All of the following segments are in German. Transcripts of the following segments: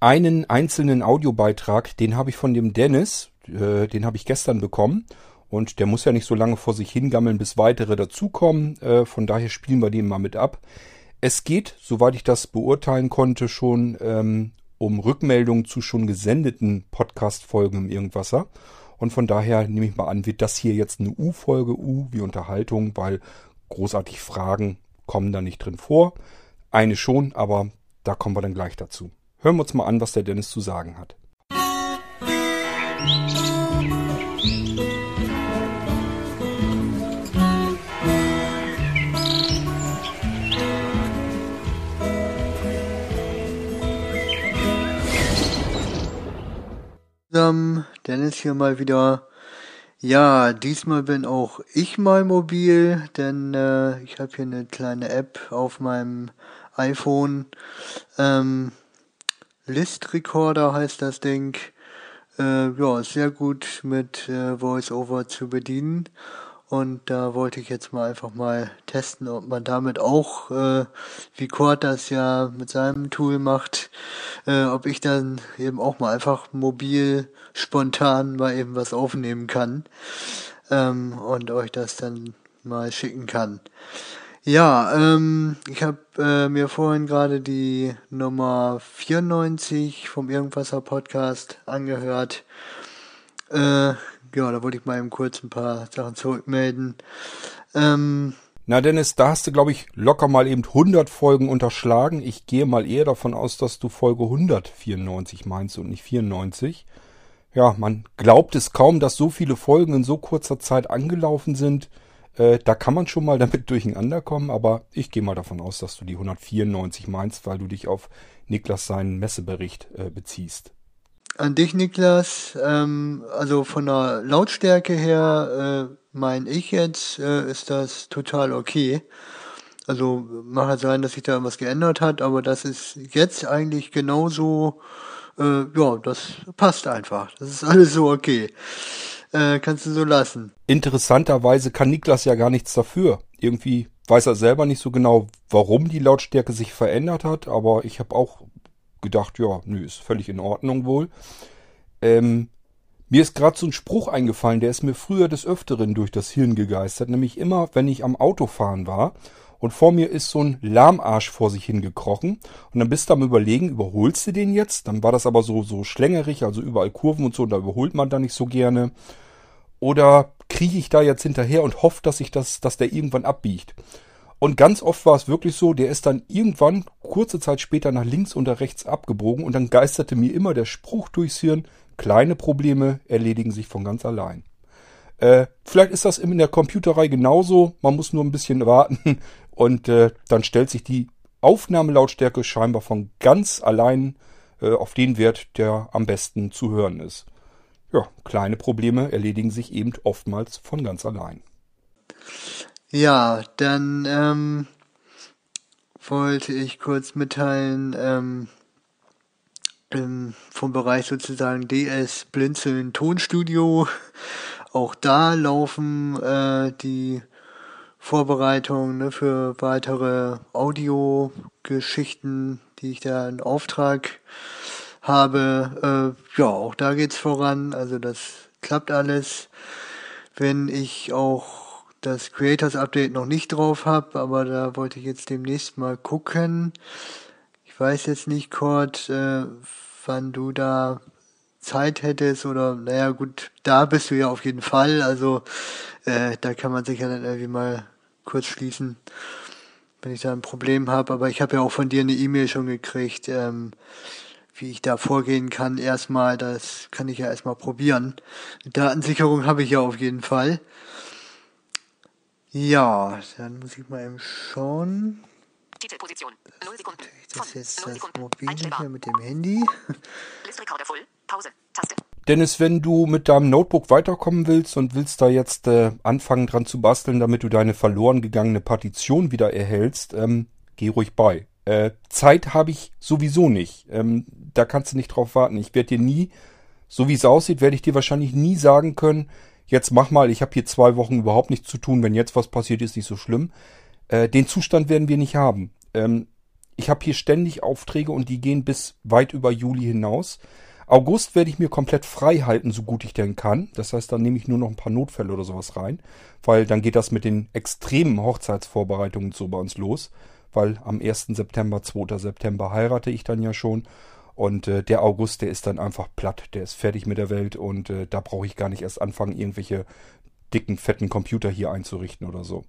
einen einzelnen Audiobeitrag, den habe ich von dem Dennis, äh, den habe ich gestern bekommen. Und der muss ja nicht so lange vor sich hingammeln, bis weitere dazukommen. Äh, von daher spielen wir den mal mit ab. Es geht, soweit ich das beurteilen konnte, schon ähm, um Rückmeldungen zu schon gesendeten Podcast-Folgen im Irgendwasser. Und von daher nehme ich mal an, wird das hier jetzt eine U-Folge, U wie Unterhaltung, weil großartig Fragen kommen da nicht drin vor. Eine schon, aber da kommen wir dann gleich dazu. Hören wir uns mal an, was der Dennis zu sagen hat. Dennis hier mal wieder. Ja, diesmal bin auch ich mal mobil, denn äh, ich habe hier eine kleine App auf meinem iPhone. Ähm, List Recorder heißt das Ding. Äh, ja, sehr gut mit äh, VoiceOver zu bedienen. Und da wollte ich jetzt mal einfach mal testen, ob man damit auch, äh, wie Cord das ja mit seinem Tool macht, äh, ob ich dann eben auch mal einfach mobil spontan mal eben was aufnehmen kann ähm, und euch das dann mal schicken kann. Ja, ähm, ich habe äh, mir vorhin gerade die Nummer 94 vom Irgendwasser Podcast angehört. Äh, ja, da wollte ich mal eben kurz ein paar Sachen zurückmelden. Ähm, na Dennis, da hast du, glaube ich, locker mal eben 100 Folgen unterschlagen. Ich gehe mal eher davon aus, dass du Folge 194 meinst und nicht 94. Ja, man glaubt es kaum, dass so viele Folgen in so kurzer Zeit angelaufen sind. Äh, da kann man schon mal damit durcheinander kommen, aber ich gehe mal davon aus, dass du die 194 meinst, weil du dich auf Niklas seinen Messebericht äh, beziehst. An dich, Niklas. Ähm, also von der Lautstärke her, äh, meine ich jetzt, äh, ist das total okay. Also mag halt sein, dass sich da irgendwas geändert hat, aber das ist jetzt eigentlich genauso, äh, ja, das passt einfach. Das ist alles so okay. Äh, kannst du so lassen. Interessanterweise kann Niklas ja gar nichts dafür. Irgendwie weiß er selber nicht so genau, warum die Lautstärke sich verändert hat, aber ich habe auch gedacht, ja, nö, ist völlig in Ordnung wohl. Ähm, mir ist gerade so ein Spruch eingefallen, der ist mir früher des Öfteren durch das Hirn gegeistert, nämlich immer, wenn ich am Autofahren war und vor mir ist so ein Lahmarsch vor sich hingekrochen und dann bist du am überlegen, überholst du den jetzt? Dann war das aber so, so schlängerig, also überall Kurven und so, und da überholt man da nicht so gerne. Oder kriege ich da jetzt hinterher und hoffe, dass ich das, dass der irgendwann abbiegt. Und ganz oft war es wirklich so, der ist dann irgendwann kurze Zeit später nach links oder rechts abgebogen und dann geisterte mir immer der Spruch durchs Hirn, kleine Probleme erledigen sich von ganz allein. Äh, vielleicht ist das in der Computerei genauso, man muss nur ein bisschen warten und äh, dann stellt sich die Aufnahmelautstärke scheinbar von ganz allein äh, auf den Wert, der am besten zu hören ist. Ja, kleine Probleme erledigen sich eben oftmals von ganz allein. Ja, dann ähm, wollte ich kurz mitteilen, ähm, im, vom Bereich sozusagen DS Blinzeln Tonstudio. Auch da laufen äh, die Vorbereitungen ne, für weitere Audiogeschichten, die ich da in Auftrag habe. Äh, ja, auch da geht's voran. Also das klappt alles. Wenn ich auch das Creators Update noch nicht drauf habe, aber da wollte ich jetzt demnächst mal gucken. Ich weiß jetzt nicht, Cord, äh, wann du da Zeit hättest oder naja gut, da bist du ja auf jeden Fall. Also äh, da kann man sich ja dann irgendwie mal kurz schließen, wenn ich da ein Problem habe. Aber ich habe ja auch von dir eine E-Mail schon gekriegt, ähm, wie ich da vorgehen kann. Erstmal, das kann ich ja erstmal probieren. Datensicherung habe ich ja auf jeden Fall. Ja, dann muss ich mal eben schauen. Titelposition. 0 Sekunden. Das ist jetzt das Mobile hier mit dem Handy. voll. Pause. Taste. Dennis, wenn du mit deinem Notebook weiterkommen willst und willst da jetzt äh, anfangen dran zu basteln, damit du deine verloren gegangene Partition wieder erhältst, ähm, geh ruhig bei. Äh, Zeit habe ich sowieso nicht. Ähm, da kannst du nicht drauf warten. Ich werde dir nie, so wie es aussieht, werde ich dir wahrscheinlich nie sagen können, jetzt mach mal, ich habe hier zwei Wochen überhaupt nichts zu tun, wenn jetzt was passiert, ist nicht so schlimm. Äh, den Zustand werden wir nicht haben. Ähm, ich habe hier ständig Aufträge und die gehen bis weit über Juli hinaus. August werde ich mir komplett frei halten, so gut ich denn kann. Das heißt, dann nehme ich nur noch ein paar Notfälle oder sowas rein, weil dann geht das mit den extremen Hochzeitsvorbereitungen so bei uns los, weil am 1. September, 2. September heirate ich dann ja schon und äh, der August, der ist dann einfach platt, der ist fertig mit der Welt und äh, da brauche ich gar nicht erst anfangen, irgendwelche dicken, fetten Computer hier einzurichten oder so.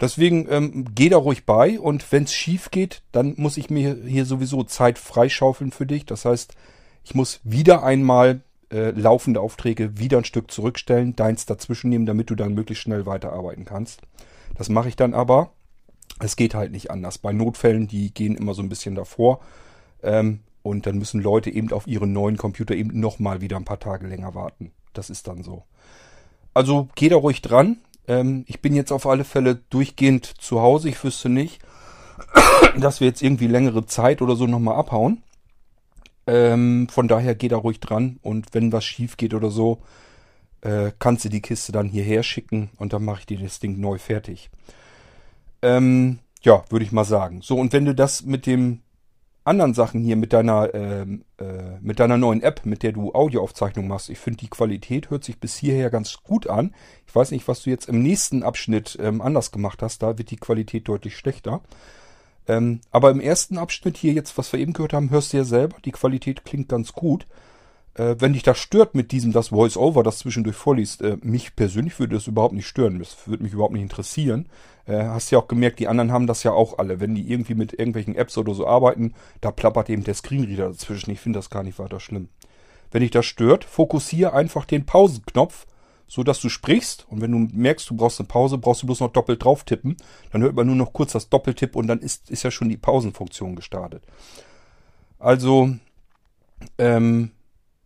Deswegen ähm, geh da ruhig bei und wenn es schief geht, dann muss ich mir hier sowieso Zeit freischaufeln für dich. Das heißt, ich muss wieder einmal äh, laufende Aufträge wieder ein Stück zurückstellen, deins dazwischen nehmen, damit du dann möglichst schnell weiterarbeiten kannst. Das mache ich dann aber. Es geht halt nicht anders. Bei Notfällen, die gehen immer so ein bisschen davor. Ähm, und dann müssen Leute eben auf ihren neuen Computer eben nochmal wieder ein paar Tage länger warten. Das ist dann so. Also geh da ruhig dran. Ähm, ich bin jetzt auf alle Fälle durchgehend zu Hause. Ich wüsste nicht, dass wir jetzt irgendwie längere Zeit oder so nochmal abhauen. Ähm, von daher geh da ruhig dran und wenn was schief geht oder so, äh, kannst du die Kiste dann hierher schicken und dann mache ich dir das Ding neu fertig. Ähm, ja, würde ich mal sagen. So, und wenn du das mit dem anderen Sachen hier, mit deiner, ähm, äh, mit deiner neuen App, mit der du Audioaufzeichnung machst, ich finde die Qualität hört sich bis hierher ganz gut an. Ich weiß nicht, was du jetzt im nächsten Abschnitt ähm, anders gemacht hast, da wird die Qualität deutlich schlechter. Ähm, aber im ersten Abschnitt hier jetzt, was wir eben gehört haben, hörst du ja selber, die Qualität klingt ganz gut. Äh, wenn dich das stört mit diesem, das Voice-Over, das zwischendurch vorliest, äh, mich persönlich würde das überhaupt nicht stören. Das würde mich überhaupt nicht interessieren. Äh, hast ja auch gemerkt, die anderen haben das ja auch alle. Wenn die irgendwie mit irgendwelchen Apps oder so arbeiten, da plappert eben der Screenreader dazwischen. Ich finde das gar nicht weiter schlimm. Wenn dich das stört, fokussiere einfach den Pausenknopf so dass du sprichst und wenn du merkst, du brauchst eine Pause, brauchst du bloß noch doppelt drauf tippen. Dann hört man nur noch kurz das Doppeltipp und dann ist, ist ja schon die Pausenfunktion gestartet. Also, ähm,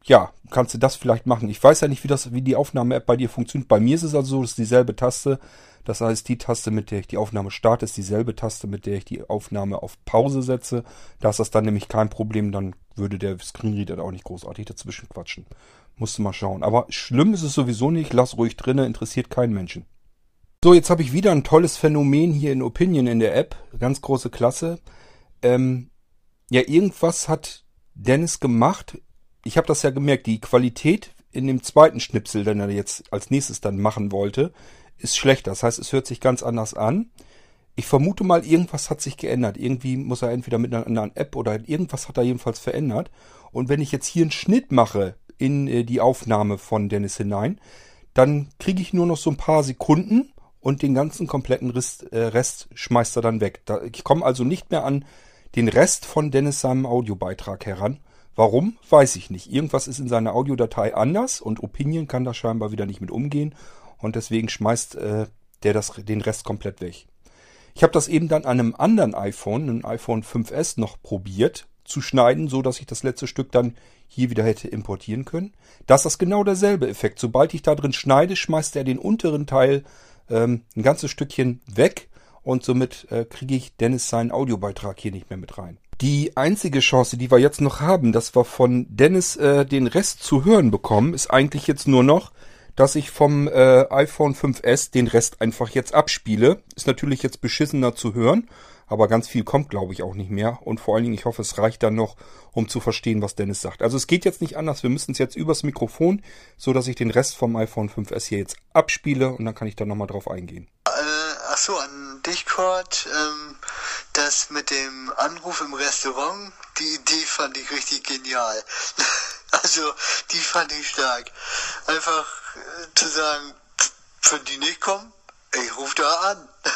ja, kannst du das vielleicht machen. Ich weiß ja nicht, wie das, wie die Aufnahme-App bei dir funktioniert. Bei mir ist es also so, dass dieselbe Taste, das heißt, die Taste, mit der ich die Aufnahme starte, ist dieselbe Taste, mit der ich die Aufnahme auf Pause setze. Da ist das dann nämlich kein Problem, dann würde der Screenreader auch nicht großartig dazwischen quatschen. Musst du mal schauen. Aber schlimm ist es sowieso nicht. Lass ruhig drinnen, interessiert keinen Menschen. So, jetzt habe ich wieder ein tolles Phänomen hier in Opinion in der App. Ganz große Klasse. Ähm, ja, irgendwas hat Dennis gemacht. Ich habe das ja gemerkt. Die Qualität in dem zweiten Schnipsel, den er jetzt als nächstes dann machen wollte, ist schlechter. Das heißt, es hört sich ganz anders an. Ich vermute mal, irgendwas hat sich geändert. Irgendwie muss er entweder mit einer anderen App oder irgendwas hat er jedenfalls verändert. Und wenn ich jetzt hier einen Schnitt mache in äh, die Aufnahme von Dennis hinein. Dann kriege ich nur noch so ein paar Sekunden und den ganzen kompletten Rest, äh, Rest schmeißt er dann weg. Da, ich komme also nicht mehr an den Rest von Dennis seinem Audiobeitrag heran. Warum? Weiß ich nicht. Irgendwas ist in seiner Audiodatei anders und Opinion kann da scheinbar wieder nicht mit umgehen und deswegen schmeißt äh, der das, den Rest komplett weg. Ich habe das eben dann an einem anderen iPhone, einem iPhone 5S noch probiert zu schneiden, so dass ich das letzte Stück dann hier wieder hätte importieren können. Das ist genau derselbe Effekt. Sobald ich da drin schneide, schmeißt er den unteren Teil ähm, ein ganzes Stückchen weg und somit äh, kriege ich Dennis seinen Audiobeitrag hier nicht mehr mit rein. Die einzige Chance, die wir jetzt noch haben, dass wir von Dennis äh, den Rest zu hören bekommen, ist eigentlich jetzt nur noch, dass ich vom äh, iPhone 5S den Rest einfach jetzt abspiele. Ist natürlich jetzt beschissener zu hören aber ganz viel kommt, glaube ich, auch nicht mehr. Und vor allen Dingen, ich hoffe, es reicht dann noch, um zu verstehen, was Dennis sagt. Also es geht jetzt nicht anders. Wir müssen es jetzt übers Mikrofon, so dass ich den Rest vom iPhone 5S hier jetzt abspiele und dann kann ich da nochmal drauf eingehen. Äh, ach so, an dich, Kurt. Ähm, das mit dem Anruf im Restaurant, die Idee fand ich richtig genial. also, die fand ich stark. Einfach äh, zu sagen, wenn die nicht kommen, ich rufe da an.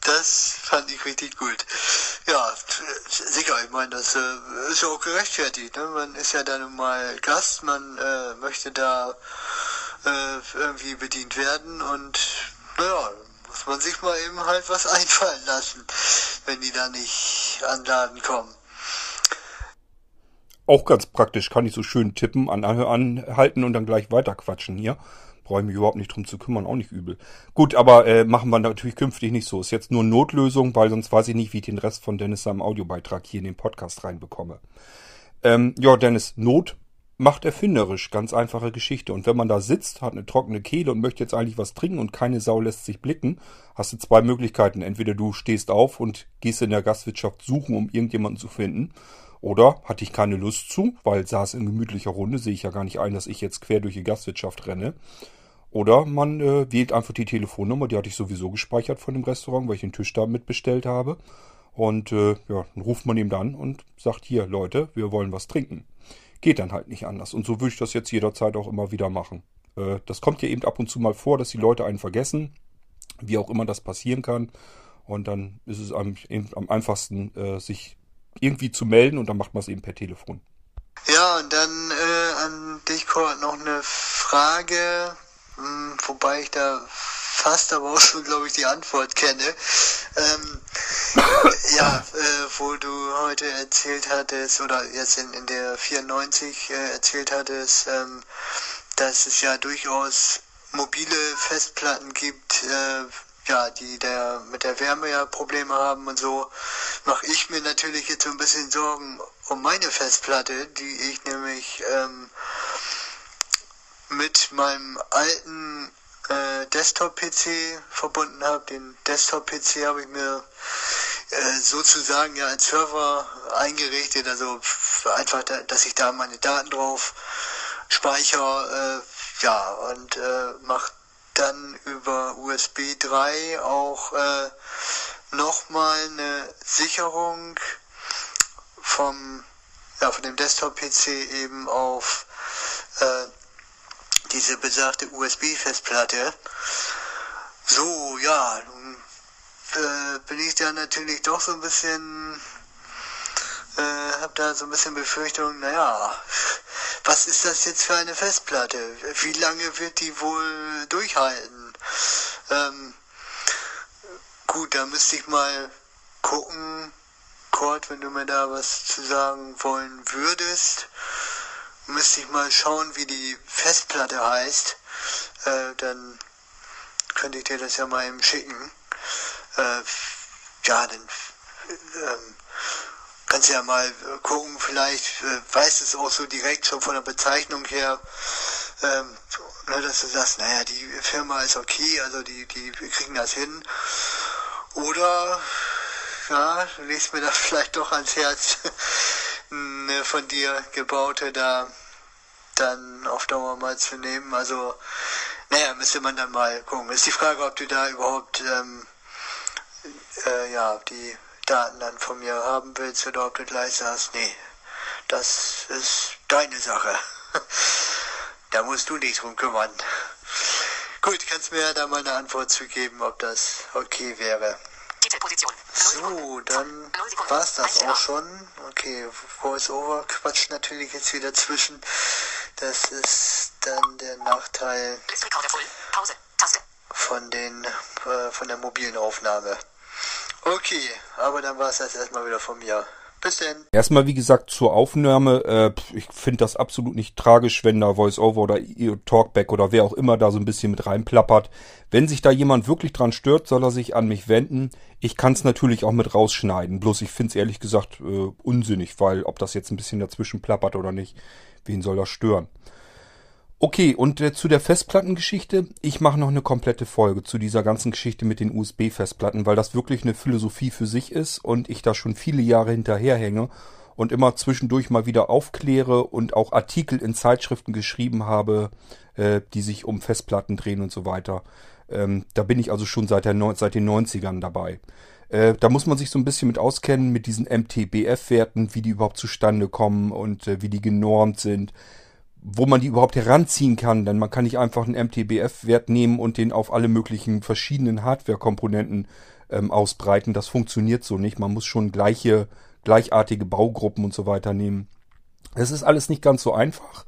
Das fand ich richtig gut. Ja, sicher, ich meine, das äh, ist ja auch gerechtfertigt. Ne? Man ist ja dann mal Gast, man äh, möchte da äh, irgendwie bedient werden und naja, muss man sich mal eben halt was einfallen lassen, wenn die da nicht an Laden kommen. Auch ganz praktisch, kann ich so schön tippen, anhalten und dann gleich weiterquatschen hier brauche ich mich überhaupt nicht drum zu kümmern, auch nicht übel. Gut, aber äh, machen wir natürlich künftig nicht so. Ist jetzt nur Notlösung, weil sonst weiß ich nicht, wie ich den Rest von Dennis seinem Audiobeitrag hier in den Podcast reinbekomme. Ähm, ja, Dennis, Not macht erfinderisch, ganz einfache Geschichte. Und wenn man da sitzt, hat eine trockene Kehle und möchte jetzt eigentlich was trinken und keine Sau lässt sich blicken, hast du zwei Möglichkeiten. Entweder du stehst auf und gehst in der Gastwirtschaft suchen, um irgendjemanden zu finden. Oder hatte ich keine Lust zu, weil saß in gemütlicher Runde, sehe ich ja gar nicht ein, dass ich jetzt quer durch die Gastwirtschaft renne. Oder man äh, wählt einfach die Telefonnummer, die hatte ich sowieso gespeichert von dem Restaurant, weil ich den Tisch da mitbestellt habe. Und äh, ja, dann ruft man ihm dann und sagt, hier Leute, wir wollen was trinken. Geht dann halt nicht anders. Und so würde ich das jetzt jederzeit auch immer wieder machen. Äh, das kommt ja eben ab und zu mal vor, dass die Leute einen vergessen, wie auch immer das passieren kann. Und dann ist es am, am einfachsten, äh, sich irgendwie zu melden und dann macht man es eben per Telefon. Ja, und dann äh, an dich, Kurt, noch eine Frage, mh, hm, wobei ich da fast aber auch schon, glaube ich, die Antwort kenne. Ähm, ja, äh, wo du heute erzählt hattest, oder jetzt in, in der 94 äh, erzählt hattest, ähm, dass es ja durchaus mobile Festplatten gibt, äh, ja, die der mit der Wärme ja Probleme haben und so, mache ich mir natürlich jetzt so ein bisschen Sorgen um meine Festplatte, die ich nämlich ähm, mit meinem alten äh, Desktop-PC verbunden habe. Den Desktop-PC habe ich mir äh, sozusagen ja als Server eingerichtet, also einfach, da, dass ich da meine Daten drauf speichere, äh, ja, und äh, mache dann über USB 3 auch äh, nochmal eine Sicherung vom ja, von dem Desktop-PC eben auf äh, diese besagte USB-Festplatte. So, ja, nun äh, bin ich da natürlich doch so ein bisschen, äh, hab da so ein bisschen Befürchtung, naja, was ist das jetzt für eine Festplatte? Wie lange wird die wohl durchhalten? Ähm, gut, da müsste ich mal gucken, Kurt, wenn du mir da was zu sagen wollen würdest müsste ich mal schauen, wie die Festplatte heißt. Äh, dann könnte ich dir das ja mal eben schicken. Äh, ja, dann ähm, kannst du ja mal gucken, vielleicht äh, weißt es auch so direkt schon von der Bezeichnung her, ähm, ne, dass du sagst, naja, die Firma ist okay, also die, die kriegen das hin. Oder, ja, legst mir das vielleicht doch ans Herz, eine von dir gebaute da dann auf Dauer mal zu nehmen. Also, naja, müsste man dann mal gucken. Ist die Frage, ob du da überhaupt ähm, äh, ja, die Daten dann von mir haben willst oder ob du gleich sagst, nee, das ist deine Sache. da musst du dich drum kümmern. Gut, kannst mir ja da mal eine Antwort zu geben, ob das okay wäre. So, dann war's das auch schon. Okay, Voice-Over quatscht natürlich jetzt wieder zwischen. Das ist dann der Nachteil von den äh, von der mobilen Aufnahme. Okay, aber dann war es das erstmal wieder von mir. Bis denn. Erstmal, wie gesagt, zur Aufnahme. Äh, ich finde das absolut nicht tragisch, wenn da VoiceOver oder Talkback oder wer auch immer da so ein bisschen mit reinplappert. Wenn sich da jemand wirklich dran stört, soll er sich an mich wenden. Ich kann es natürlich auch mit rausschneiden. Bloß ich finde es ehrlich gesagt äh, unsinnig, weil ob das jetzt ein bisschen dazwischen plappert oder nicht, wen soll das stören? Okay, und äh, zu der Festplattengeschichte. Ich mache noch eine komplette Folge zu dieser ganzen Geschichte mit den USB-Festplatten, weil das wirklich eine Philosophie für sich ist und ich da schon viele Jahre hinterherhänge und immer zwischendurch mal wieder aufkläre und auch Artikel in Zeitschriften geschrieben habe, äh, die sich um Festplatten drehen und so weiter. Ähm, da bin ich also schon seit, der, seit den 90ern dabei. Äh, da muss man sich so ein bisschen mit auskennen, mit diesen MTBF-Werten, wie die überhaupt zustande kommen und äh, wie die genormt sind wo man die überhaupt heranziehen kann, denn man kann nicht einfach einen MTBF-Wert nehmen und den auf alle möglichen verschiedenen Hardware-Komponenten ähm, ausbreiten. Das funktioniert so nicht. Man muss schon gleiche, gleichartige Baugruppen und so weiter nehmen. Es ist alles nicht ganz so einfach,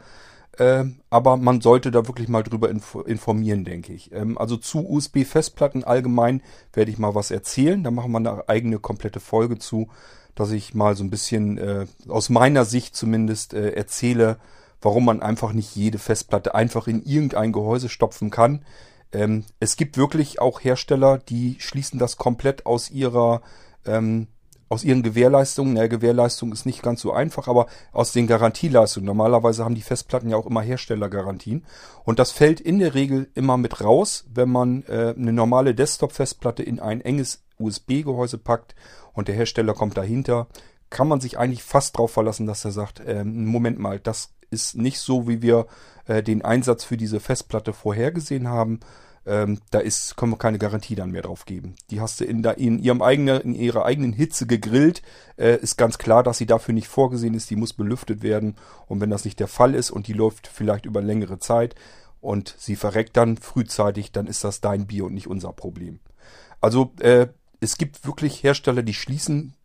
äh, aber man sollte da wirklich mal drüber inf informieren, denke ich. Ähm, also zu USB-Festplatten allgemein werde ich mal was erzählen. Da machen wir eine eigene komplette Folge zu, dass ich mal so ein bisschen äh, aus meiner Sicht zumindest äh, erzähle, warum man einfach nicht jede Festplatte einfach in irgendein Gehäuse stopfen kann. Ähm, es gibt wirklich auch Hersteller, die schließen das komplett aus ihrer ähm, aus ihren Gewährleistungen, naja, Gewährleistung ist nicht ganz so einfach, aber aus den Garantieleistungen. Normalerweise haben die Festplatten ja auch immer Herstellergarantien. Und das fällt in der Regel immer mit raus, wenn man äh, eine normale Desktop-Festplatte in ein enges USB-Gehäuse packt und der Hersteller kommt dahinter, kann man sich eigentlich fast darauf verlassen, dass er sagt, äh, Moment mal, das ist nicht so, wie wir äh, den Einsatz für diese Festplatte vorhergesehen haben ähm, da ist, können wir keine Garantie dann mehr drauf geben. Die hast du in, da, in ihrem eigenen, in ihrer eigenen Hitze gegrillt. Äh, ist ganz klar, dass sie dafür nicht vorgesehen ist. Die muss belüftet werden. Und wenn das nicht der Fall ist und die läuft vielleicht über längere Zeit und sie verreckt dann frühzeitig, dann ist das dein Bier und nicht unser Problem. Also äh, es gibt wirklich Hersteller, die schließen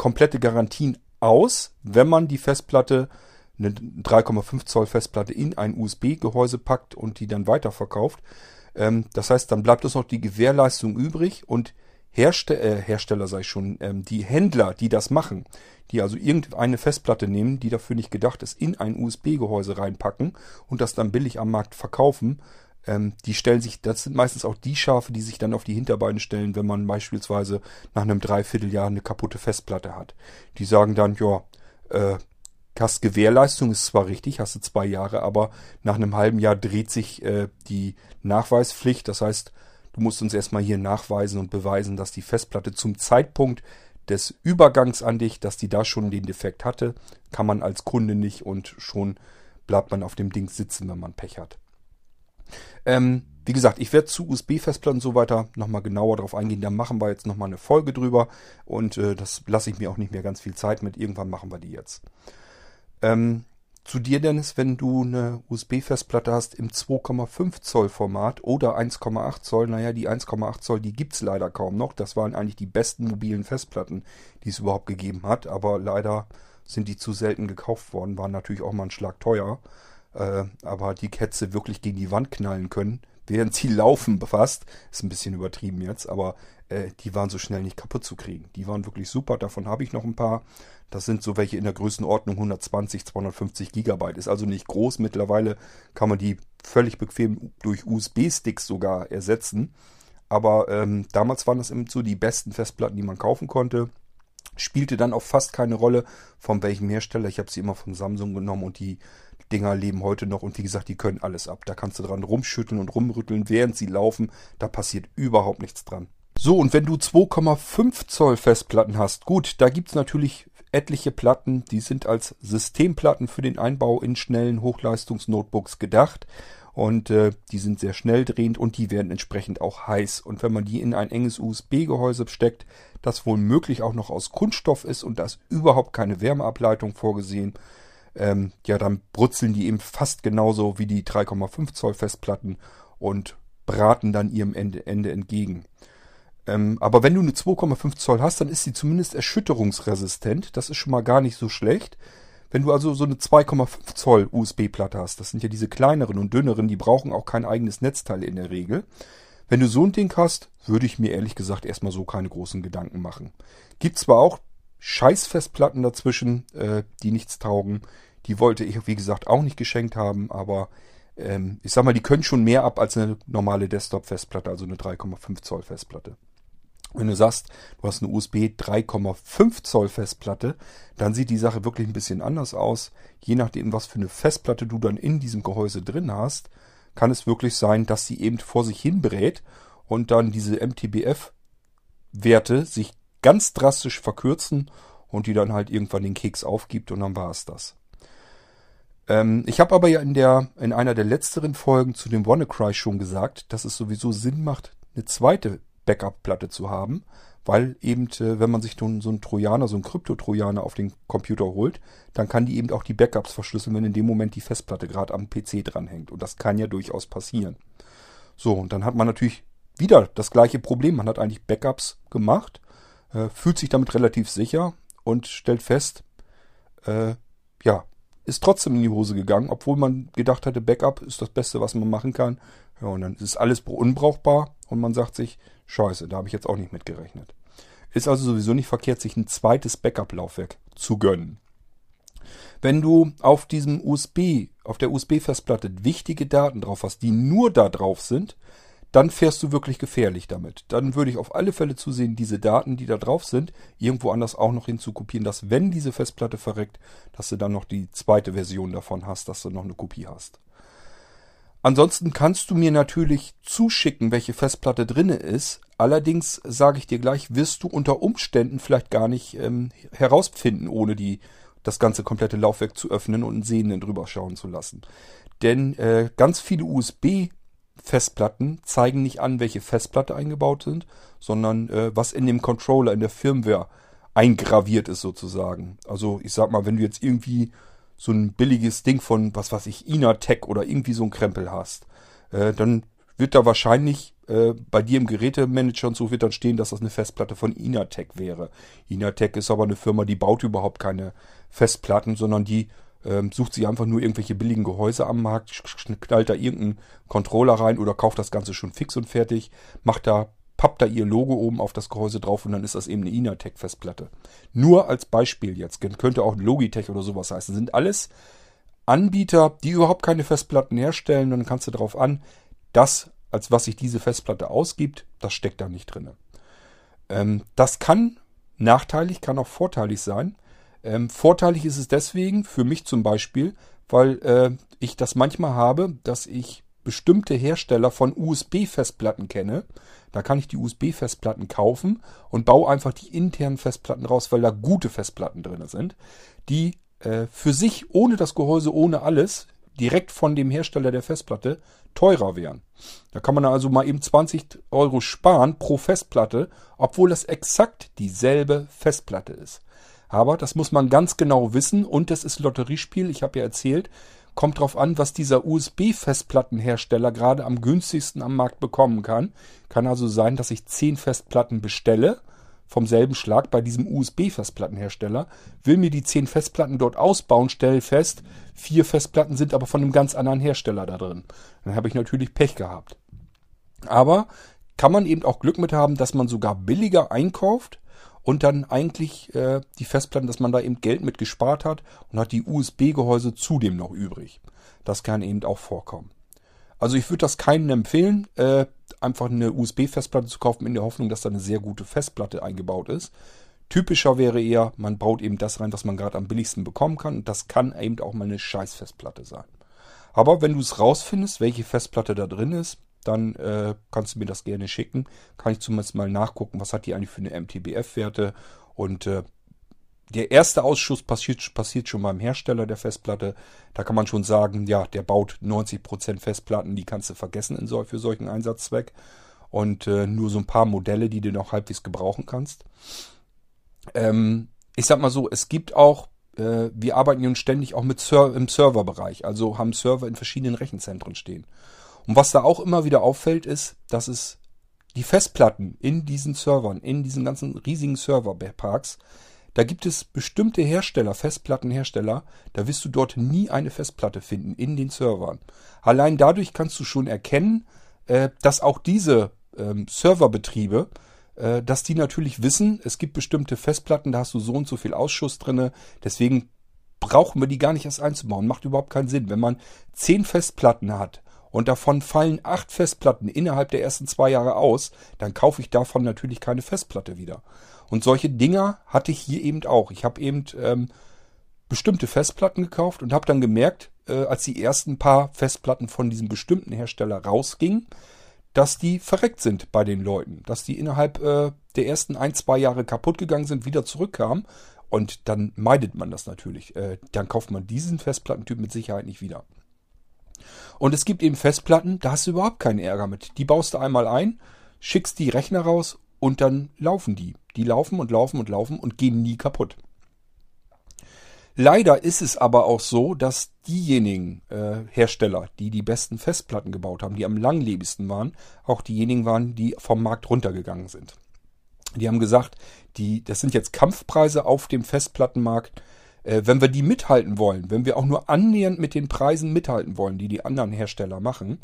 komplette Garantien aus, wenn man die Festplatte eine 3,5 Zoll Festplatte in ein USB-Gehäuse packt und die dann weiterverkauft. Ähm, das heißt, dann bleibt uns noch die Gewährleistung übrig und Herste äh, Hersteller sei schon, ähm, die Händler, die das machen, die also irgendeine Festplatte nehmen, die dafür nicht gedacht ist, in ein USB-Gehäuse reinpacken und das dann billig am Markt verkaufen, ähm, die stellen sich, das sind meistens auch die Schafe, die sich dann auf die Hinterbeine stellen, wenn man beispielsweise nach einem Dreivierteljahr eine kaputte Festplatte hat. Die sagen dann, ja, äh, hast Gewährleistung, ist zwar richtig, hast du zwei Jahre, aber nach einem halben Jahr dreht sich äh, die Nachweispflicht. Das heißt, du musst uns erstmal hier nachweisen und beweisen, dass die Festplatte zum Zeitpunkt des Übergangs an dich, dass die da schon den Defekt hatte, kann man als Kunde nicht und schon bleibt man auf dem Ding sitzen, wenn man Pech hat. Ähm, wie gesagt, ich werde zu USB-Festplatten so weiter nochmal genauer drauf eingehen. Da machen wir jetzt nochmal eine Folge drüber und äh, das lasse ich mir auch nicht mehr ganz viel Zeit mit. Irgendwann machen wir die jetzt. Ähm, zu dir, Dennis, wenn du eine USB-Festplatte hast im 2,5 Zoll Format oder 1,8 Zoll, naja, die 1,8 Zoll, die gibt's leider kaum noch. Das waren eigentlich die besten mobilen Festplatten, die es überhaupt gegeben hat, aber leider sind die zu selten gekauft worden, waren natürlich auch mal ein Schlag teuer. Äh, aber die Kätze wirklich gegen die Wand knallen können, während sie laufen befasst, ist ein bisschen übertrieben jetzt, aber äh, die waren so schnell nicht kaputt zu kriegen. Die waren wirklich super, davon habe ich noch ein paar. Das sind so welche in der Größenordnung 120, 250 Gigabyte. Ist also nicht groß. Mittlerweile kann man die völlig bequem durch USB-Sticks sogar ersetzen. Aber ähm, damals waren das eben so die besten Festplatten, die man kaufen konnte. Spielte dann auch fast keine Rolle, von welchem Hersteller. Ich habe sie immer von Samsung genommen und die Dinger leben heute noch. Und wie gesagt, die können alles ab. Da kannst du dran rumschütteln und rumrütteln, während sie laufen. Da passiert überhaupt nichts dran. So, und wenn du 2,5 Zoll Festplatten hast, gut, da gibt's natürlich etliche Platten, die sind als Systemplatten für den Einbau in schnellen Hochleistungs-Notebooks gedacht. Und äh, die sind sehr schnell drehend und die werden entsprechend auch heiß. Und wenn man die in ein enges USB-Gehäuse steckt, das wohl möglich auch noch aus Kunststoff ist und da ist überhaupt keine Wärmeableitung vorgesehen, ähm, ja, dann brutzeln die eben fast genauso wie die 3,5 Zoll Festplatten und braten dann ihrem Ende, Ende entgegen. Ähm, aber wenn du eine 2,5 Zoll hast, dann ist sie zumindest erschütterungsresistent. Das ist schon mal gar nicht so schlecht. Wenn du also so eine 2,5 Zoll USB-Platte hast, das sind ja diese kleineren und dünneren, die brauchen auch kein eigenes Netzteil in der Regel. Wenn du so ein Ding hast, würde ich mir ehrlich gesagt erstmal so keine großen Gedanken machen. Gibt zwar auch Scheißfestplatten dazwischen, äh, die nichts taugen. Die wollte ich, wie gesagt, auch nicht geschenkt haben, aber ähm, ich sag mal, die können schon mehr ab als eine normale Desktop-Festplatte, also eine 3,5 Zoll Festplatte. Wenn du sagst, du hast eine USB 3,5 Zoll Festplatte, dann sieht die Sache wirklich ein bisschen anders aus. Je nachdem, was für eine Festplatte du dann in diesem Gehäuse drin hast, kann es wirklich sein, dass sie eben vor sich hin brät und dann diese MTBF-Werte sich ganz drastisch verkürzen und die dann halt irgendwann den Keks aufgibt und dann war es das. Ähm, ich habe aber ja in, der, in einer der letzteren Folgen zu dem WannaCry schon gesagt, dass es sowieso Sinn macht, eine zweite Backup-Platte zu haben, weil eben, äh, wenn man sich so einen Trojaner, so einen Krypto-Trojaner auf den Computer holt, dann kann die eben auch die Backups verschlüsseln, wenn in dem Moment die Festplatte gerade am PC dranhängt. Und das kann ja durchaus passieren. So, und dann hat man natürlich wieder das gleiche Problem. Man hat eigentlich Backups gemacht, äh, fühlt sich damit relativ sicher und stellt fest, äh, ja, ist trotzdem in die Hose gegangen, obwohl man gedacht hatte, Backup ist das Beste, was man machen kann. Ja, und dann ist alles unbrauchbar und man sagt sich, scheiße, da habe ich jetzt auch nicht mit gerechnet. Ist also sowieso nicht verkehrt, sich ein zweites Backup-Laufwerk zu gönnen. Wenn du auf diesem USB, auf der USB-Festplatte wichtige Daten drauf hast, die nur da drauf sind, dann fährst du wirklich gefährlich damit. Dann würde ich auf alle Fälle zusehen, diese Daten, die da drauf sind, irgendwo anders auch noch hinzukopieren, dass wenn diese Festplatte verreckt, dass du dann noch die zweite Version davon hast, dass du noch eine Kopie hast. Ansonsten kannst du mir natürlich zuschicken, welche Festplatte drinne ist. Allerdings sage ich dir gleich, wirst du unter Umständen vielleicht gar nicht ähm, herausfinden, ohne die das ganze komplette Laufwerk zu öffnen und einen Sehenden drüber schauen zu lassen. Denn äh, ganz viele USB-Festplatten zeigen nicht an, welche Festplatte eingebaut sind, sondern äh, was in dem Controller, in der Firmware eingraviert ist sozusagen. Also ich sag mal, wenn du jetzt irgendwie so ein billiges Ding von, was weiß ich, Inatec oder irgendwie so ein Krempel hast, äh, dann wird da wahrscheinlich äh, bei dir im Gerätemanager und so wird dann stehen, dass das eine Festplatte von Inatec wäre. Inatec ist aber eine Firma, die baut überhaupt keine Festplatten, sondern die ähm, sucht sich einfach nur irgendwelche billigen Gehäuse am Markt, knallt da irgendeinen Controller rein oder kauft das Ganze schon fix und fertig, macht da pappt da ihr Logo oben auf das Gehäuse drauf und dann ist das eben eine Inatec-Festplatte. Nur als Beispiel jetzt, könnte auch Logitech oder sowas heißen, sind alles Anbieter, die überhaupt keine Festplatten herstellen dann kannst du darauf an, das, als was sich diese Festplatte ausgibt, das steckt da nicht drin. Ähm, das kann nachteilig, kann auch vorteilig sein. Ähm, vorteilig ist es deswegen, für mich zum Beispiel, weil äh, ich das manchmal habe, dass ich bestimmte Hersteller von USB-Festplatten kenne. Da kann ich die USB-Festplatten kaufen und baue einfach die internen Festplatten raus, weil da gute Festplatten drin sind, die äh, für sich ohne das Gehäuse, ohne alles, direkt von dem Hersteller der Festplatte teurer wären. Da kann man also mal eben 20 Euro sparen pro Festplatte, obwohl das exakt dieselbe Festplatte ist. Aber das muss man ganz genau wissen und das ist Lotteriespiel. Ich habe ja erzählt, Kommt drauf an, was dieser USB-Festplattenhersteller gerade am günstigsten am Markt bekommen kann. Kann also sein, dass ich 10 Festplatten bestelle vom selben Schlag bei diesem USB-Festplattenhersteller, will mir die 10 Festplatten dort ausbauen, stelle fest, vier Festplatten sind aber von einem ganz anderen Hersteller da drin. Dann habe ich natürlich Pech gehabt. Aber kann man eben auch Glück mit haben, dass man sogar billiger einkauft und dann eigentlich äh, die Festplatten, dass man da eben Geld mit gespart hat und hat die USB-Gehäuse zudem noch übrig. Das kann eben auch vorkommen. Also ich würde das keinen empfehlen, äh, einfach eine USB-Festplatte zu kaufen in der Hoffnung, dass da eine sehr gute Festplatte eingebaut ist. Typischer wäre eher, man baut eben das rein, was man gerade am billigsten bekommen kann. Und das kann eben auch mal eine Scheiß-Festplatte sein. Aber wenn du es rausfindest, welche Festplatte da drin ist, dann äh, kannst du mir das gerne schicken. Kann ich zumindest mal nachgucken, was hat die eigentlich für eine MTBF-Werte. Und äh, der erste Ausschuss passiert, passiert schon beim Hersteller der Festplatte. Da kann man schon sagen, ja, der baut 90% Festplatten, die kannst du vergessen in so, für solchen Einsatzzweck. Und äh, nur so ein paar Modelle, die du noch halbwegs gebrauchen kannst. Ähm, ich sag mal so, es gibt auch, äh, wir arbeiten nun ständig auch mit Ser im Serverbereich, also haben Server in verschiedenen Rechenzentren stehen. Und was da auch immer wieder auffällt, ist, dass es die Festplatten in diesen Servern, in diesen ganzen riesigen Serverparks, da gibt es bestimmte Hersteller, Festplattenhersteller, da wirst du dort nie eine Festplatte finden in den Servern. Allein dadurch kannst du schon erkennen, äh, dass auch diese ähm, Serverbetriebe, äh, dass die natürlich wissen, es gibt bestimmte Festplatten, da hast du so und so viel Ausschuss drinne, deswegen brauchen wir die gar nicht erst einzubauen. Macht überhaupt keinen Sinn. Wenn man zehn Festplatten hat und davon fallen acht Festplatten innerhalb der ersten zwei Jahre aus, dann kaufe ich davon natürlich keine Festplatte wieder. Und solche Dinger hatte ich hier eben auch. Ich habe eben ähm, bestimmte Festplatten gekauft und habe dann gemerkt, äh, als die ersten paar Festplatten von diesem bestimmten Hersteller rausgingen, dass die verreckt sind bei den Leuten, dass die innerhalb äh, der ersten ein, zwei Jahre kaputt gegangen sind, wieder zurückkamen. Und dann meidet man das natürlich. Äh, dann kauft man diesen Festplattentyp mit Sicherheit nicht wieder. Und es gibt eben Festplatten, da hast du überhaupt keinen Ärger mit. Die baust du einmal ein, schickst die Rechner raus und dann laufen die. Die laufen und laufen und laufen und gehen nie kaputt. Leider ist es aber auch so, dass diejenigen äh, Hersteller, die die besten Festplatten gebaut haben, die am langlebigsten waren, auch diejenigen waren, die vom Markt runtergegangen sind. Die haben gesagt, die, das sind jetzt Kampfpreise auf dem Festplattenmarkt. Äh, wenn wir die mithalten wollen, wenn wir auch nur annähernd mit den Preisen mithalten wollen, die die anderen Hersteller machen,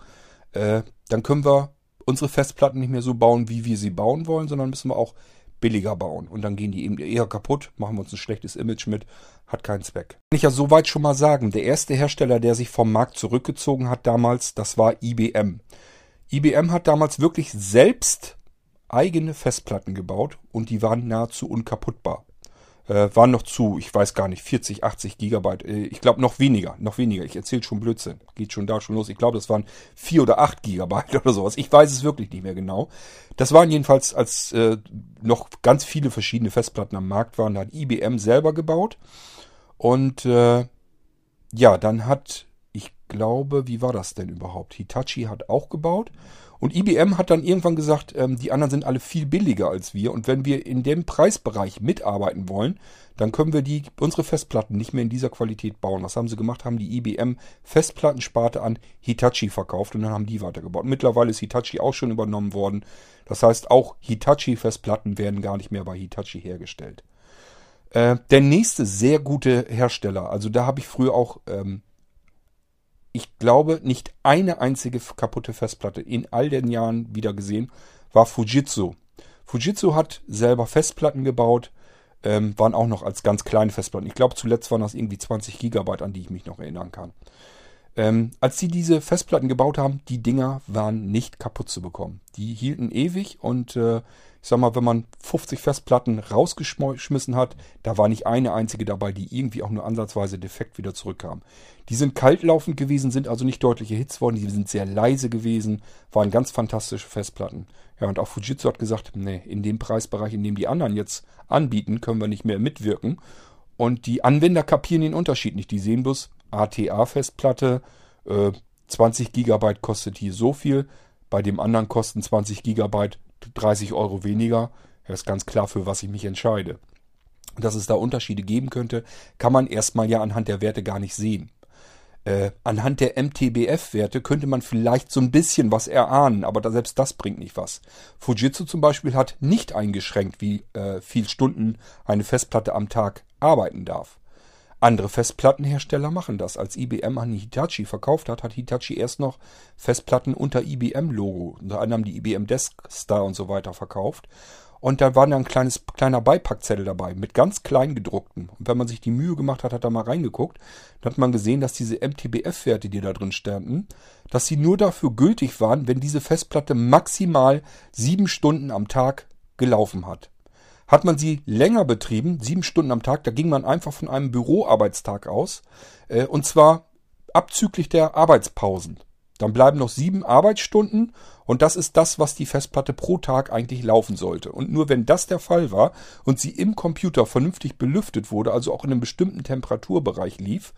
äh, dann können wir unsere Festplatten nicht mehr so bauen, wie wir sie bauen wollen, sondern müssen wir auch billiger bauen. Und dann gehen die eben eher kaputt, machen wir uns ein schlechtes Image mit, hat keinen Zweck. Kann ich ja soweit schon mal sagen, der erste Hersteller, der sich vom Markt zurückgezogen hat damals, das war IBM. IBM hat damals wirklich selbst eigene Festplatten gebaut und die waren nahezu unkaputtbar. Äh, waren noch zu, ich weiß gar nicht, 40, 80 Gigabyte. Äh, ich glaube noch weniger, noch weniger. Ich erzähle schon Blödsinn. Geht schon da schon los. Ich glaube, das waren 4 oder 8 Gigabyte oder sowas. Ich weiß es wirklich nicht mehr genau. Das waren jedenfalls, als äh, noch ganz viele verschiedene Festplatten am Markt waren, da hat IBM selber gebaut. Und äh, ja, dann hat, ich glaube, wie war das denn überhaupt? Hitachi hat auch gebaut. Und IBM hat dann irgendwann gesagt, ähm, die anderen sind alle viel billiger als wir. Und wenn wir in dem Preisbereich mitarbeiten wollen, dann können wir die, unsere Festplatten nicht mehr in dieser Qualität bauen. Was haben sie gemacht? Haben die IBM Festplattensparte an Hitachi verkauft und dann haben die weitergebaut. Mittlerweile ist Hitachi auch schon übernommen worden. Das heißt, auch Hitachi Festplatten werden gar nicht mehr bei Hitachi hergestellt. Äh, der nächste sehr gute Hersteller, also da habe ich früher auch ähm, ich glaube, nicht eine einzige kaputte Festplatte in all den Jahren wieder gesehen, war Fujitsu. Fujitsu hat selber Festplatten gebaut, ähm, waren auch noch als ganz kleine Festplatten. Ich glaube, zuletzt waren das irgendwie 20 Gigabyte, an die ich mich noch erinnern kann. Ähm, als sie diese Festplatten gebaut haben, die Dinger waren nicht kaputt zu bekommen. Die hielten ewig und äh, ich sag mal, wenn man 50 Festplatten rausgeschmissen hat, da war nicht eine einzige dabei, die irgendwie auch nur ansatzweise defekt wieder zurückkam. Die sind kaltlaufend gewesen, sind also nicht deutlich erhitzt worden, die sind sehr leise gewesen, waren ganz fantastische Festplatten. Ja, und auch Fujitsu hat gesagt, nee, in dem Preisbereich, in dem die anderen jetzt anbieten, können wir nicht mehr mitwirken. Und die Anwender kapieren den Unterschied nicht. Die sehen bloß ATA-Festplatte, äh, 20 Gigabyte kostet hier so viel, bei dem anderen kosten 20 Gigabyte 30 Euro weniger. Ja, ist ganz klar, für was ich mich entscheide. Dass es da Unterschiede geben könnte, kann man erstmal ja anhand der Werte gar nicht sehen. Äh, anhand der MTBF-Werte könnte man vielleicht so ein bisschen was erahnen, aber da, selbst das bringt nicht was. Fujitsu zum Beispiel hat nicht eingeschränkt, wie äh, viel Stunden eine Festplatte am Tag arbeiten darf. Andere Festplattenhersteller machen das. Als IBM an Hitachi verkauft hat, hat Hitachi erst noch Festplatten unter IBM-Logo, unter anderem die IBM Deskstar und so weiter verkauft. Und da war dann ein kleines, kleiner Beipackzettel dabei mit ganz klein gedruckten. Und wenn man sich die Mühe gemacht hat, hat er mal reingeguckt, dann hat man gesehen, dass diese MTBF-Werte, die da drin standen, dass sie nur dafür gültig waren, wenn diese Festplatte maximal sieben Stunden am Tag gelaufen hat. Hat man sie länger betrieben, sieben Stunden am Tag, da ging man einfach von einem Büroarbeitstag aus, äh, und zwar abzüglich der Arbeitspausen. Dann bleiben noch sieben Arbeitsstunden und das ist das, was die Festplatte pro Tag eigentlich laufen sollte. Und nur wenn das der Fall war und sie im Computer vernünftig belüftet wurde, also auch in einem bestimmten Temperaturbereich lief,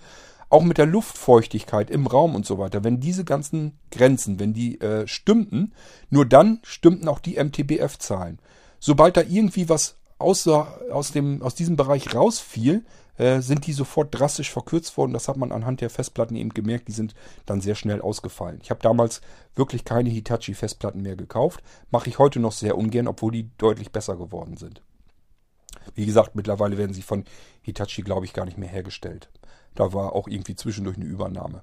auch mit der Luftfeuchtigkeit im Raum und so weiter, wenn diese ganzen Grenzen, wenn die äh, stimmten, nur dann stimmten auch die MTBF-Zahlen. Sobald da irgendwie was außer, aus, dem, aus diesem Bereich rausfiel, äh, sind die sofort drastisch verkürzt worden. Das hat man anhand der Festplatten eben gemerkt. Die sind dann sehr schnell ausgefallen. Ich habe damals wirklich keine Hitachi-Festplatten mehr gekauft. Mache ich heute noch sehr ungern, obwohl die deutlich besser geworden sind. Wie gesagt, mittlerweile werden sie von Hitachi, glaube ich, gar nicht mehr hergestellt. Da war auch irgendwie zwischendurch eine Übernahme.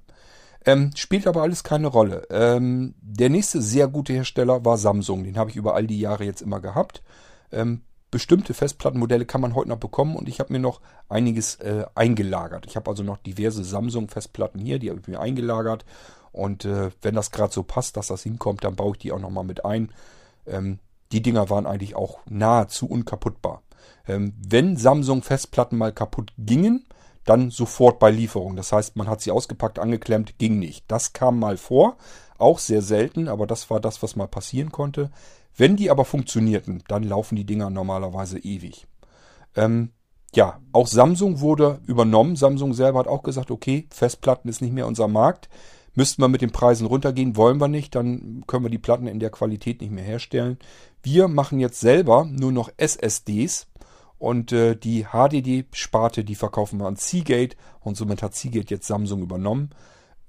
Ähm, spielt aber alles keine Rolle. Ähm, der nächste sehr gute Hersteller war Samsung. Den habe ich über all die Jahre jetzt immer gehabt. Ähm, bestimmte Festplattenmodelle kann man heute noch bekommen und ich habe mir noch einiges äh, eingelagert. Ich habe also noch diverse Samsung-Festplatten hier, die habe ich mir eingelagert. Und äh, wenn das gerade so passt, dass das hinkommt, dann baue ich die auch nochmal mit ein. Ähm, die Dinger waren eigentlich auch nahezu unkaputtbar. Ähm, wenn Samsung-Festplatten mal kaputt gingen, dann sofort bei Lieferung. Das heißt, man hat sie ausgepackt, angeklemmt, ging nicht. Das kam mal vor, auch sehr selten, aber das war das, was mal passieren konnte. Wenn die aber funktionierten, dann laufen die Dinger normalerweise ewig. Ähm, ja, auch Samsung wurde übernommen. Samsung selber hat auch gesagt, okay, Festplatten ist nicht mehr unser Markt. Müssten wir mit den Preisen runtergehen, wollen wir nicht, dann können wir die Platten in der Qualität nicht mehr herstellen. Wir machen jetzt selber nur noch SSDs und äh, die HDD-Sparte, die verkaufen wir an Seagate und somit hat Seagate jetzt Samsung übernommen.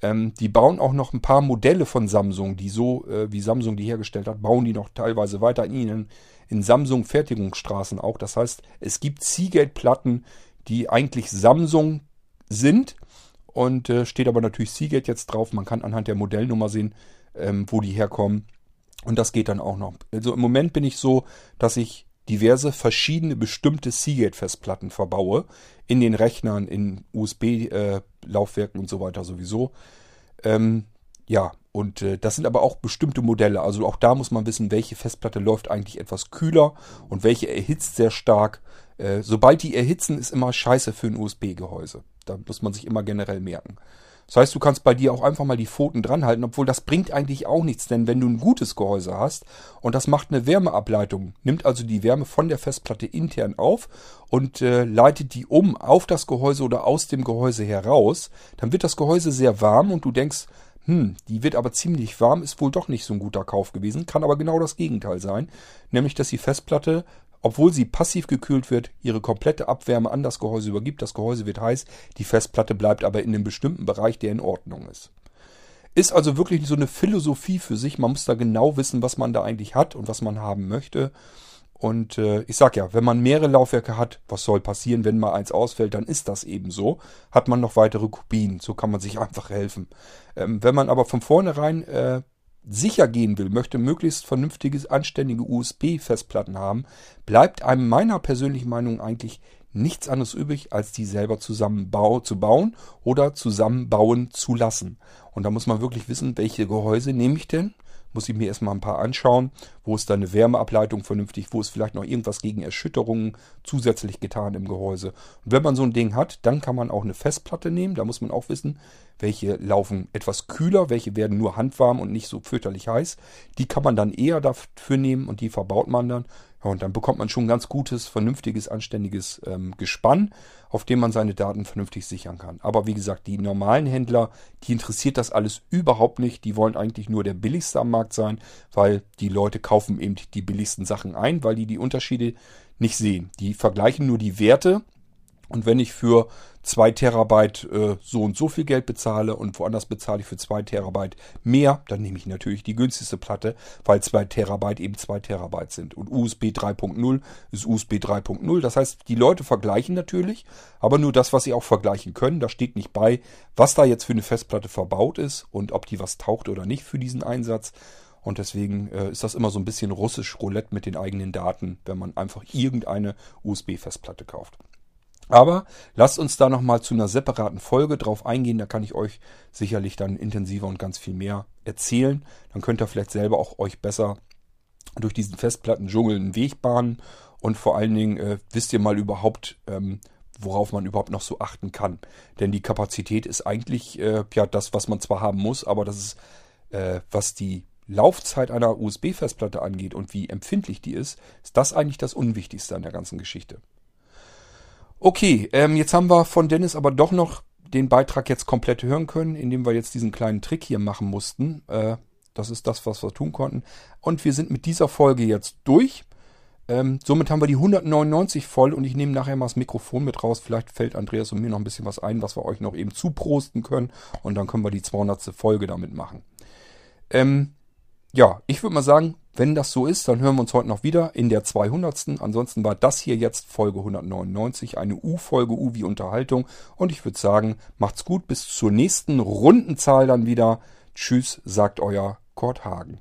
Ähm, die bauen auch noch ein paar Modelle von Samsung, die so, äh, wie Samsung die hergestellt hat, bauen die noch teilweise weiter in ihnen, in Samsung Fertigungsstraßen auch. Das heißt, es gibt Seagate-Platten, die eigentlich Samsung sind und äh, steht aber natürlich Seagate jetzt drauf. Man kann anhand der Modellnummer sehen, ähm, wo die herkommen. Und das geht dann auch noch. Also im Moment bin ich so, dass ich diverse verschiedene bestimmte Seagate-Festplatten verbaue. In den Rechnern, in USB-Laufwerken äh, und so weiter sowieso. Ähm, ja, Und äh, das sind aber auch bestimmte Modelle. Also auch da muss man wissen, welche Festplatte läuft eigentlich etwas kühler und welche erhitzt sehr stark. Äh, sobald die erhitzen, ist immer scheiße für ein USB-Gehäuse. Da muss man sich immer generell merken. Das heißt, du kannst bei dir auch einfach mal die Pfoten dranhalten, obwohl das bringt eigentlich auch nichts, denn wenn du ein gutes Gehäuse hast und das macht eine Wärmeableitung, nimmt also die Wärme von der Festplatte intern auf und äh, leitet die um auf das Gehäuse oder aus dem Gehäuse heraus, dann wird das Gehäuse sehr warm und du denkst, hm, die wird aber ziemlich warm, ist wohl doch nicht so ein guter Kauf gewesen, kann aber genau das Gegenteil sein, nämlich dass die Festplatte obwohl sie passiv gekühlt wird, ihre komplette Abwärme an das Gehäuse übergibt. Das Gehäuse wird heiß, die Festplatte bleibt aber in einem bestimmten Bereich, der in Ordnung ist. Ist also wirklich so eine Philosophie für sich. Man muss da genau wissen, was man da eigentlich hat und was man haben möchte. Und äh, ich sag ja, wenn man mehrere Laufwerke hat, was soll passieren, wenn mal eins ausfällt, dann ist das eben so. Hat man noch weitere Kopien, so kann man sich einfach helfen. Ähm, wenn man aber von vornherein äh, sicher gehen will, möchte möglichst vernünftige, anständige USB-Festplatten haben, bleibt einem meiner persönlichen Meinung eigentlich nichts anderes übrig, als die selber zusammen zu bauen oder zusammenbauen zu lassen. Und da muss man wirklich wissen, welche Gehäuse nehme ich denn? Muss ich mir erstmal ein paar anschauen. Wo ist da eine Wärmeableitung vernünftig? Wo ist vielleicht noch irgendwas gegen Erschütterungen zusätzlich getan im Gehäuse? Und wenn man so ein Ding hat, dann kann man auch eine Festplatte nehmen. Da muss man auch wissen, welche laufen etwas kühler, welche werden nur handwarm und nicht so fürchterlich heiß. Die kann man dann eher dafür nehmen und die verbaut man dann. Und dann bekommt man schon ein ganz gutes, vernünftiges, anständiges ähm, Gespann, auf dem man seine Daten vernünftig sichern kann. Aber wie gesagt, die normalen Händler, die interessiert das alles überhaupt nicht. Die wollen eigentlich nur der billigste am Markt sein, weil die Leute kaufen eben die billigsten Sachen ein, weil die die Unterschiede nicht sehen. Die vergleichen nur die Werte und wenn ich für 2 Terabyte äh, so und so viel Geld bezahle und woanders bezahle ich für 2 Terabyte mehr, dann nehme ich natürlich die günstigste Platte, weil 2 Terabyte eben 2 Terabyte sind. Und USB 3.0 ist USB 3.0. Das heißt, die Leute vergleichen natürlich, aber nur das, was sie auch vergleichen können. Da steht nicht bei, was da jetzt für eine Festplatte verbaut ist und ob die was taucht oder nicht für diesen Einsatz. Und deswegen äh, ist das immer so ein bisschen russisch Roulette mit den eigenen Daten, wenn man einfach irgendeine USB-Festplatte kauft. Aber lasst uns da nochmal zu einer separaten Folge drauf eingehen. Da kann ich euch sicherlich dann intensiver und ganz viel mehr erzählen. Dann könnt ihr vielleicht selber auch euch besser durch diesen Festplatten-Dschungel einen Weg bahnen. Und vor allen Dingen äh, wisst ihr mal überhaupt, ähm, worauf man überhaupt noch so achten kann. Denn die Kapazität ist eigentlich äh, ja das, was man zwar haben muss, aber das ist, äh, was die Laufzeit einer USB-Festplatte angeht und wie empfindlich die ist, ist das eigentlich das Unwichtigste an der ganzen Geschichte. Okay, ähm, jetzt haben wir von Dennis aber doch noch den Beitrag jetzt komplett hören können, indem wir jetzt diesen kleinen Trick hier machen mussten. Äh, das ist das, was wir tun konnten. Und wir sind mit dieser Folge jetzt durch. Ähm, somit haben wir die 199 voll und ich nehme nachher mal das Mikrofon mit raus. Vielleicht fällt Andreas und mir noch ein bisschen was ein, was wir euch noch eben zuprosten können. Und dann können wir die 200. Folge damit machen. Ähm, ja, ich würde mal sagen, wenn das so ist, dann hören wir uns heute noch wieder in der 200. Ansonsten war das hier jetzt Folge 199, eine U-Folge, U wie Unterhaltung. Und ich würde sagen, macht's gut, bis zur nächsten Rundenzahl dann wieder. Tschüss, sagt euer Kurt Hagen.